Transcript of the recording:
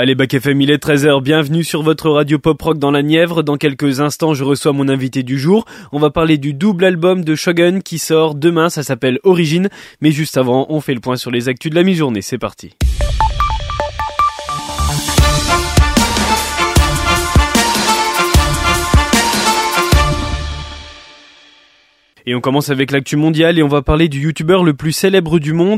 Allez, Bac FM, il est 13h. Bienvenue sur votre radio pop rock dans la Nièvre. Dans quelques instants, je reçois mon invité du jour. On va parler du double album de Shogun qui sort demain. Ça s'appelle Origine. Mais juste avant, on fait le point sur les actus de la mi-journée. C'est parti. Et on commence avec l'actu mondiale et on va parler du youtubeur le plus célèbre du monde.